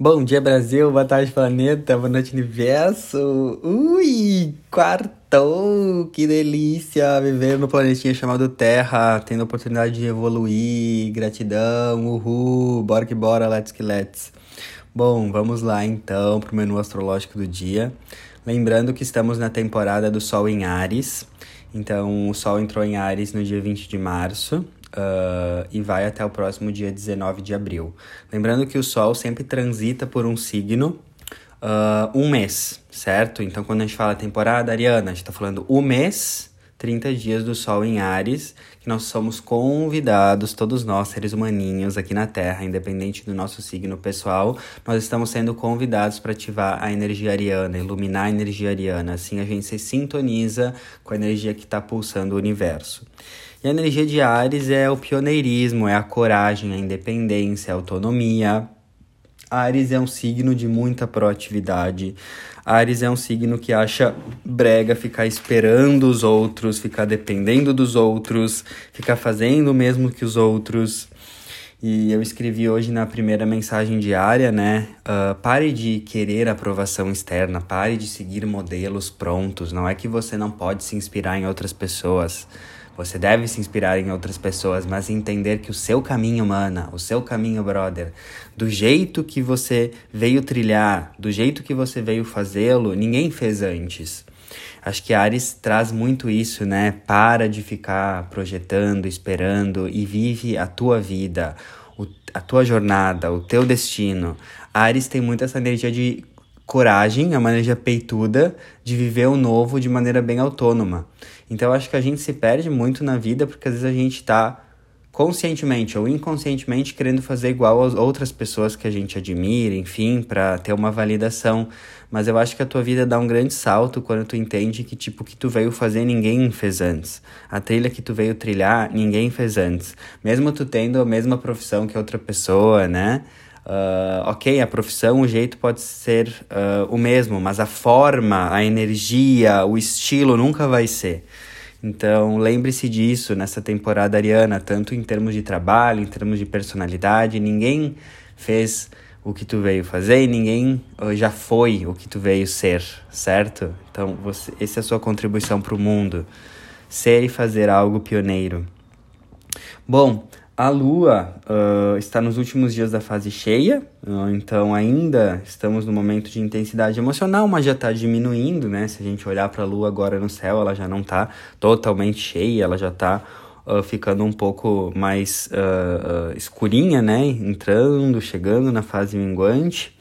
Bom dia, Brasil. Boa tarde, planeta. Boa noite, universo. Ui, quartou! Que delícia viver no planetinha chamado Terra, tendo a oportunidade de evoluir. Gratidão, uhul. Bora que bora, let's que let's. Bom, vamos lá então pro menu astrológico do dia. Lembrando que estamos na temporada do Sol em Ares. Então, o Sol entrou em Ares no dia 20 de março uh, e vai até o próximo dia 19 de abril. Lembrando que o Sol sempre transita por um signo uh, um mês, certo? Então, quando a gente fala temporada, Ariana, a gente está falando o mês, 30 dias do Sol em Ares, que nós somos convidados, todos nós, seres humaninhos aqui na Terra, independente do nosso signo pessoal, nós estamos sendo convidados para ativar a energia ariana, iluminar a energia ariana. Assim a gente se sintoniza com a energia que está pulsando o universo. E a energia de Ares é o pioneirismo, é a coragem, a independência, a autonomia. Ares é um signo de muita proatividade. Ares é um signo que acha brega ficar esperando os outros, ficar dependendo dos outros, ficar fazendo o mesmo que os outros. E eu escrevi hoje na primeira mensagem diária, né? Uh, pare de querer aprovação externa, pare de seguir modelos prontos. Não é que você não pode se inspirar em outras pessoas. Você deve se inspirar em outras pessoas, mas entender que o seu caminho, mana, o seu caminho, brother, do jeito que você veio trilhar, do jeito que você veio fazê-lo, ninguém fez antes. Acho que Ares traz muito isso, né? Para de ficar projetando, esperando e vive a tua vida, o, a tua jornada, o teu destino. Ares tem muito essa energia de coragem, é uma energia peituda de viver o novo de maneira bem autônoma. Então eu acho que a gente se perde muito na vida porque às vezes a gente está conscientemente ou inconscientemente querendo fazer igual às outras pessoas que a gente admira, enfim, para ter uma validação. Mas eu acho que a tua vida dá um grande salto quando tu entende que tipo o que tu veio fazer ninguém fez antes. A trilha que tu veio trilhar ninguém fez antes. Mesmo tu tendo a mesma profissão que outra pessoa, né? Uh, ok, a profissão, o jeito pode ser uh, o mesmo, mas a forma, a energia, o estilo nunca vai ser. Então, lembre-se disso nessa temporada ariana, tanto em termos de trabalho, em termos de personalidade. Ninguém fez o que tu veio fazer e ninguém uh, já foi o que tu veio ser, certo? Então, você, essa é a sua contribuição para o mundo. Ser e fazer algo pioneiro. Bom, a Lua uh, está nos últimos dias da fase cheia, uh, então ainda estamos no momento de intensidade emocional, mas já está diminuindo, né? Se a gente olhar para a Lua agora no céu, ela já não está totalmente cheia, ela já está uh, ficando um pouco mais escurinha, né? Entrando, chegando na fase minguante.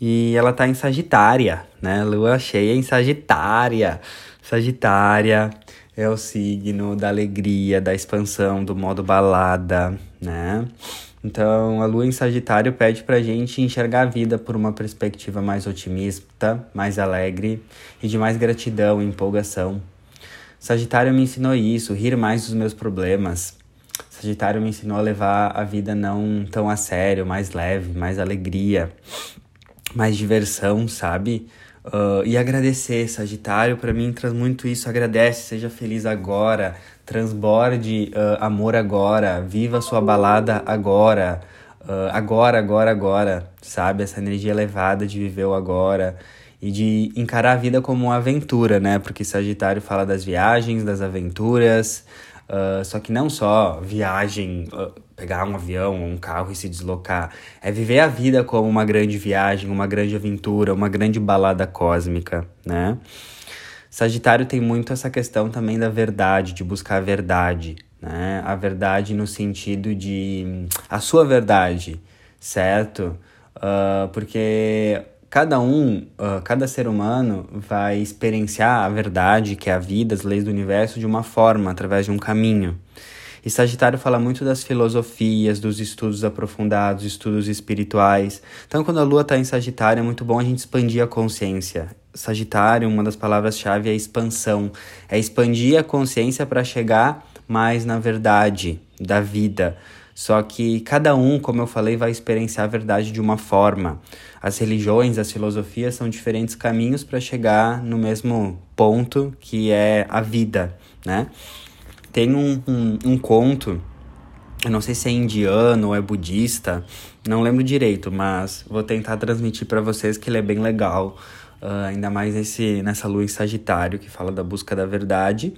E ela está em Sagitária, né? Lua cheia em Sagitária. Sagitária é o signo da alegria, da expansão, do modo balada, né? Então, a lua em Sagitário pede pra gente enxergar a vida por uma perspectiva mais otimista, mais alegre e de mais gratidão e empolgação. Sagitário me ensinou isso, rir mais dos meus problemas. Sagitário me ensinou a levar a vida não tão a sério, mais leve, mais alegria, mais diversão, sabe? Uh, e agradecer, Sagitário, para mim traz muito isso. Agradece, seja feliz agora, transborde uh, amor agora, viva sua balada agora, uh, agora, agora, agora, sabe? Essa energia elevada de viver o agora e de encarar a vida como uma aventura, né? Porque Sagitário fala das viagens, das aventuras, Uh, só que não só viagem, uh, pegar um avião um carro e se deslocar. É viver a vida como uma grande viagem, uma grande aventura, uma grande balada cósmica, né? Sagitário tem muito essa questão também da verdade, de buscar a verdade, né? A verdade no sentido de a sua verdade, certo? Uh, porque cada um, uh, cada ser humano vai experienciar a verdade, que é a vida, as leis do universo, de uma forma, através de um caminho. E Sagitário fala muito das filosofias, dos estudos aprofundados, estudos espirituais. Então, quando a Lua está em Sagitário, é muito bom a gente expandir a consciência. Sagitário, uma das palavras-chave é expansão. É expandir a consciência para chegar mais na verdade da vida só que cada um, como eu falei, vai experienciar a verdade de uma forma. As religiões, as filosofias são diferentes caminhos para chegar no mesmo ponto que é a vida, né? Tem um, um, um conto Eu não sei se é indiano ou é budista, não lembro direito, mas vou tentar transmitir para vocês que ele é bem legal, uh, ainda mais nesse, nessa lua em Sagitário que fala da busca da verdade.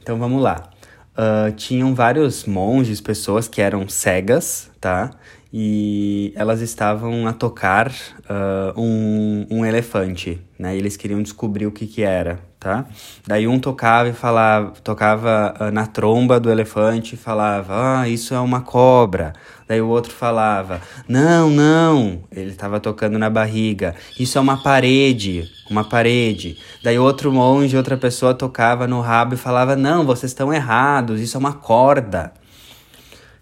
Então vamos lá. Uh, tinham vários monges, pessoas que eram cegas, tá? E elas estavam a tocar uh, um, um elefante, né? E eles queriam descobrir o que que era, tá? Daí um tocava e falava, tocava uh, na tromba do elefante e falava, ah, isso é uma cobra. Daí o outro falava, não, não, ele estava tocando na barriga, isso é uma parede, uma parede. Daí outro monge, outra pessoa tocava no rabo e falava, não, vocês estão errados, isso é uma corda.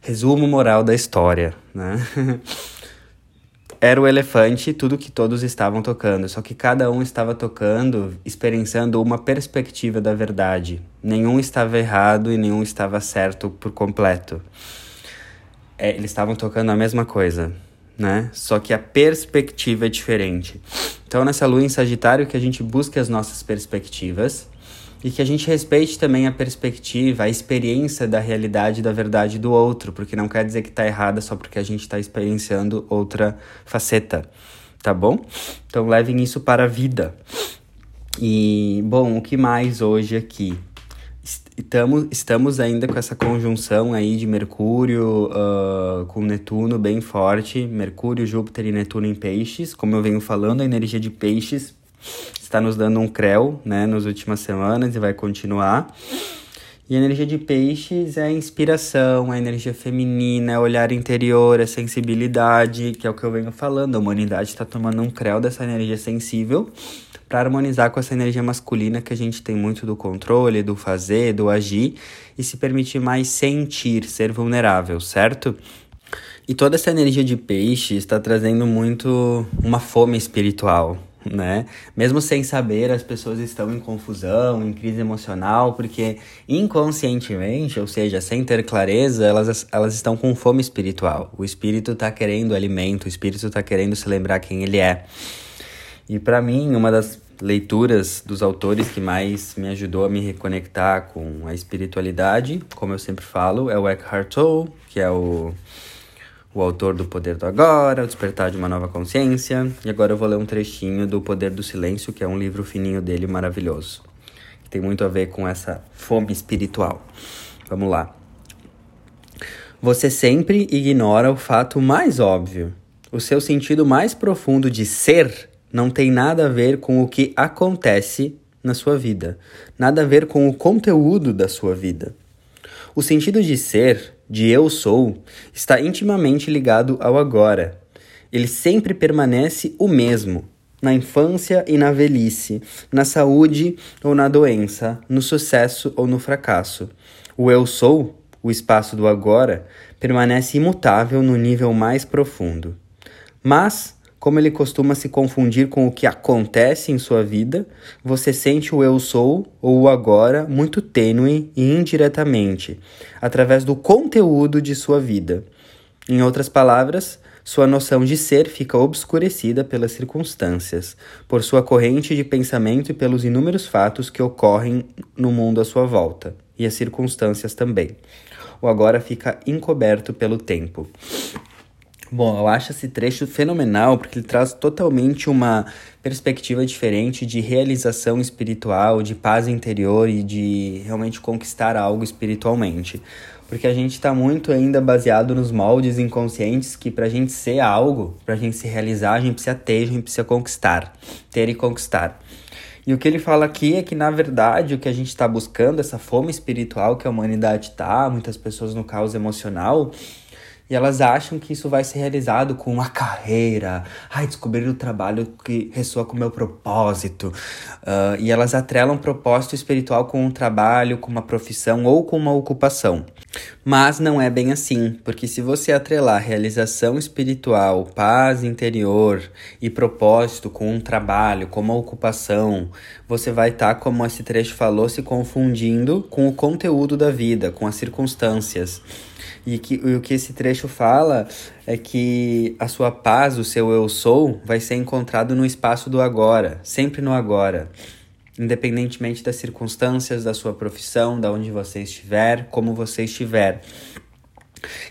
Resumo moral da história, né? era o elefante tudo que todos estavam tocando, só que cada um estava tocando, experienciando uma perspectiva da verdade. Nenhum estava errado e nenhum estava certo por completo. É, eles estavam tocando a mesma coisa, né? Só que a perspectiva é diferente. Então, nessa lua em Sagitário, que a gente busque as nossas perspectivas e que a gente respeite também a perspectiva, a experiência da realidade e da verdade do outro, porque não quer dizer que está errada só porque a gente está experienciando outra faceta, tá bom? Então levem isso para a vida. E, bom, o que mais hoje aqui? Estamos, estamos ainda com essa conjunção aí de Mercúrio uh, com Netuno bem forte, Mercúrio, Júpiter e Netuno em peixes, como eu venho falando, a energia de peixes está nos dando um creu, né, nas últimas semanas e vai continuar. E a energia de peixes é a inspiração, a energia feminina, é olhar interior, a sensibilidade, que é o que eu venho falando. A humanidade está tomando um creu dessa energia sensível para harmonizar com essa energia masculina que a gente tem muito do controle, do fazer, do agir e se permitir mais sentir, ser vulnerável, certo? E toda essa energia de peixe está trazendo muito uma fome espiritual, né? Mesmo sem saber, as pessoas estão em confusão, em crise emocional, porque inconscientemente, ou seja, sem ter clareza, elas, elas estão com fome espiritual. O espírito está querendo alimento, o espírito está querendo se lembrar quem ele é. E para mim, uma das leituras dos autores que mais me ajudou a me reconectar com a espiritualidade, como eu sempre falo, é o Eckhart Tolle, que é o o autor do Poder do Agora, O Despertar de uma Nova Consciência. E agora eu vou ler um trechinho do Poder do Silêncio, que é um livro fininho dele maravilhoso. Que tem muito a ver com essa fome espiritual. Vamos lá. Você sempre ignora o fato mais óbvio. O seu sentido mais profundo de ser não tem nada a ver com o que acontece na sua vida, nada a ver com o conteúdo da sua vida. O sentido de ser de eu sou está intimamente ligado ao agora. Ele sempre permanece o mesmo, na infância e na velhice, na saúde ou na doença, no sucesso ou no fracasso. O eu sou, o espaço do agora, permanece imutável no nível mais profundo. Mas, como ele costuma se confundir com o que acontece em sua vida, você sente o eu sou ou o agora muito tênue e indiretamente, através do conteúdo de sua vida. Em outras palavras, sua noção de ser fica obscurecida pelas circunstâncias, por sua corrente de pensamento e pelos inúmeros fatos que ocorrem no mundo à sua volta, e as circunstâncias também. O agora fica encoberto pelo tempo. Bom, eu acho esse trecho fenomenal porque ele traz totalmente uma perspectiva diferente de realização espiritual, de paz interior e de realmente conquistar algo espiritualmente. Porque a gente está muito ainda baseado nos moldes inconscientes que para a gente ser algo, para a gente se realizar, a gente precisa ter, a gente precisa conquistar, ter e conquistar. E o que ele fala aqui é que, na verdade, o que a gente está buscando, essa fome espiritual que a humanidade está, muitas pessoas no caos emocional, e elas acham que isso vai ser realizado com uma carreira, ai, descobrir o trabalho que ressoa com o meu propósito. Uh, e elas atrelam propósito espiritual com um trabalho, com uma profissão ou com uma ocupação. Mas não é bem assim, porque se você atrelar realização espiritual, paz interior e propósito com um trabalho, com uma ocupação, você vai estar, tá, como esse trecho falou, se confundindo com o conteúdo da vida, com as circunstâncias. E, que, e o que esse trecho fala é que a sua paz, o seu eu sou, vai ser encontrado no espaço do agora, sempre no agora. Independentemente das circunstâncias, da sua profissão, da onde você estiver, como você estiver.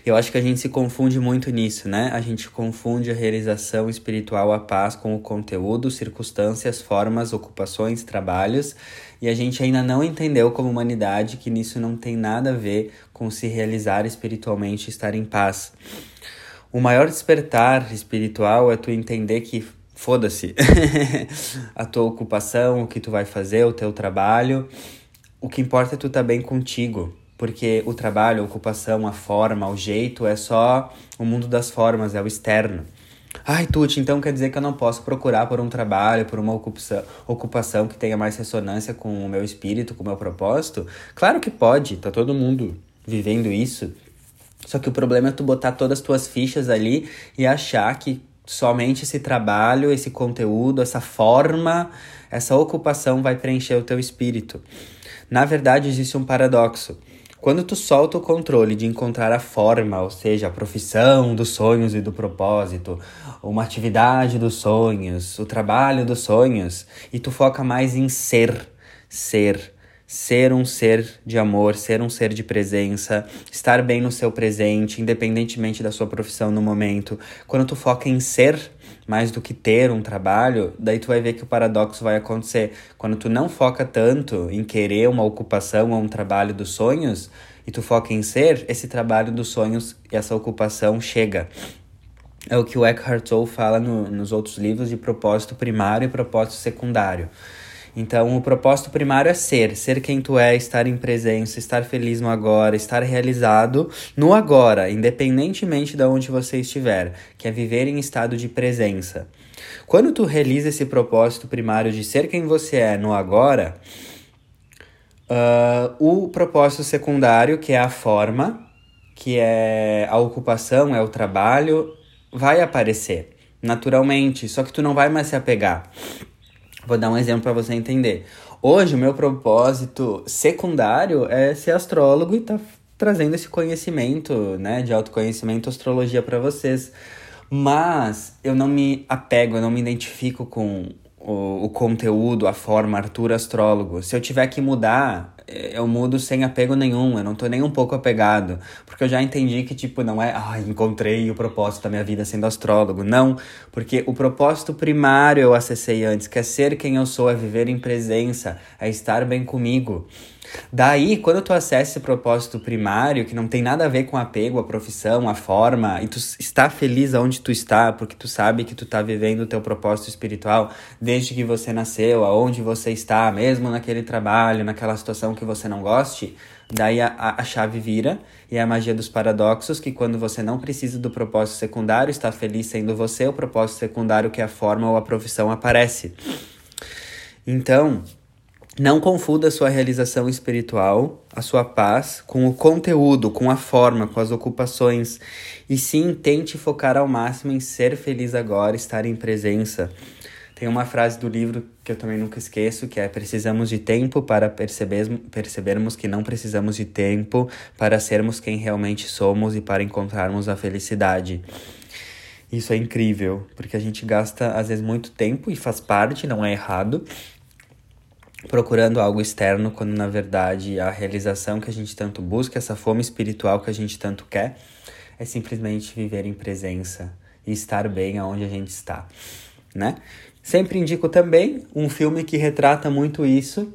Eu acho que a gente se confunde muito nisso, né? A gente confunde a realização espiritual, a paz, com o conteúdo, circunstâncias, formas, ocupações, trabalhos, e a gente ainda não entendeu como humanidade que nisso não tem nada a ver com se realizar espiritualmente estar em paz. O maior despertar espiritual é tu entender que foda-se a tua ocupação, o que tu vai fazer, o teu trabalho. O que importa é tu tá bem contigo, porque o trabalho, a ocupação, a forma, o jeito é só o mundo das formas, é o externo. Ai, Tuti, então quer dizer que eu não posso procurar por um trabalho, por uma ocupação, ocupação que tenha mais ressonância com o meu espírito, com o meu propósito? Claro que pode, tá todo mundo vivendo isso. Só que o problema é tu botar todas as tuas fichas ali e achar que somente esse trabalho, esse conteúdo, essa forma, essa ocupação vai preencher o teu espírito. Na verdade, existe um paradoxo. Quando tu solta o controle de encontrar a forma, ou seja, a profissão dos sonhos e do propósito, uma atividade dos sonhos, o trabalho dos sonhos, e tu foca mais em ser, ser, ser um ser de amor, ser um ser de presença, estar bem no seu presente, independentemente da sua profissão no momento. Quando tu foca em ser, mais do que ter um trabalho, daí tu vai ver que o paradoxo vai acontecer. Quando tu não foca tanto em querer uma ocupação ou um trabalho dos sonhos, e tu foca em ser, esse trabalho dos sonhos e essa ocupação chega. É o que o Eckhart Tolle fala no, nos outros livros de propósito primário e propósito secundário. Então, o propósito primário é ser, ser quem tu é, estar em presença, estar feliz no agora, estar realizado no agora, independentemente de onde você estiver, que é viver em estado de presença. Quando tu realiza esse propósito primário de ser quem você é no agora, uh, o propósito secundário, que é a forma, que é a ocupação, é o trabalho, vai aparecer naturalmente, só que tu não vai mais se apegar. Vou dar um exemplo para você entender. Hoje, o meu propósito secundário é ser astrólogo e tá trazendo esse conhecimento, né, de autoconhecimento, astrologia para vocês. Mas eu não me apego, eu não me identifico com o, o conteúdo, a forma, Arthur Astrólogo. Se eu tiver que mudar, eu mudo sem apego nenhum, eu não tô nem um pouco apegado, porque eu já entendi que, tipo, não é, ah, encontrei o propósito da minha vida sendo astrólogo, não, porque o propósito primário eu acessei antes, que é ser quem eu sou, é viver em presença, é estar bem comigo. Daí, quando tu acessa esse propósito primário, que não tem nada a ver com apego, a profissão, a forma, e tu está feliz aonde tu está, porque tu sabe que tu está vivendo o teu propósito espiritual desde que você nasceu, aonde você está, mesmo naquele trabalho, naquela situação que você não goste, daí a, a, chave vira e é a magia dos paradoxos, que quando você não precisa do propósito secundário, está feliz sendo você, o propósito secundário que é a forma ou a profissão aparece. Então, não confunda a sua realização espiritual, a sua paz, com o conteúdo, com a forma, com as ocupações. E sim, tente focar ao máximo em ser feliz agora, estar em presença. Tem uma frase do livro que eu também nunca esqueço, que é precisamos de tempo para perceber, percebermos que não precisamos de tempo para sermos quem realmente somos e para encontrarmos a felicidade. Isso é incrível, porque a gente gasta às vezes muito tempo e faz parte, não é errado, procurando algo externo, quando na verdade a realização que a gente tanto busca, essa fome espiritual que a gente tanto quer, é simplesmente viver em presença e estar bem aonde a gente está, né? Sempre indico também um filme que retrata muito isso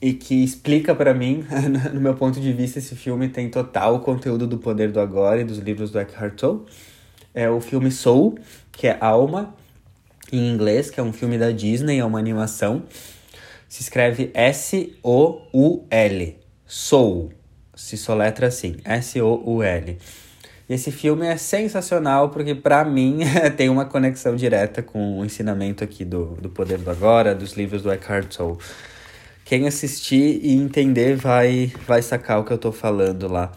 e que explica para mim, no meu ponto de vista, esse filme tem total conteúdo do Poder do Agora e dos livros do Eckhart Tolle. É o filme Soul, que é Alma, em inglês, que é um filme da Disney, é uma animação se escreve S-O-U-L. Soul. Se soletra assim, S-O-U-L. E esse filme é sensacional porque, para mim, tem uma conexão direta com o ensinamento aqui do, do Poder do Agora, dos livros do Eckhart Tolle. Quem assistir e entender vai, vai sacar o que eu tô falando lá.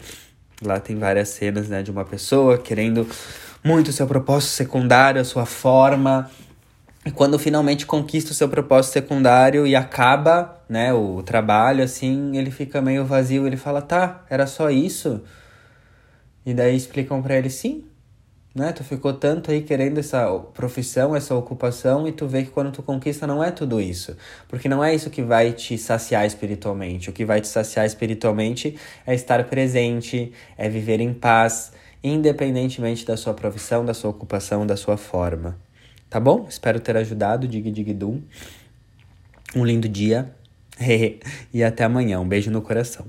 Lá tem várias cenas né, de uma pessoa querendo muito seu propósito secundário, a sua forma, quando finalmente conquista o seu propósito secundário e acaba, né, o trabalho, assim, ele fica meio vazio. Ele fala, tá, era só isso? E daí explicam para ele, sim, né? Tu ficou tanto aí querendo essa profissão, essa ocupação, e tu vê que quando tu conquista não é tudo isso. Porque não é isso que vai te saciar espiritualmente. O que vai te saciar espiritualmente é estar presente, é viver em paz, independentemente da sua profissão, da sua ocupação, da sua forma. Tá bom? Espero ter ajudado, dig dig dum. Um lindo dia. e até amanhã. Um beijo no coração.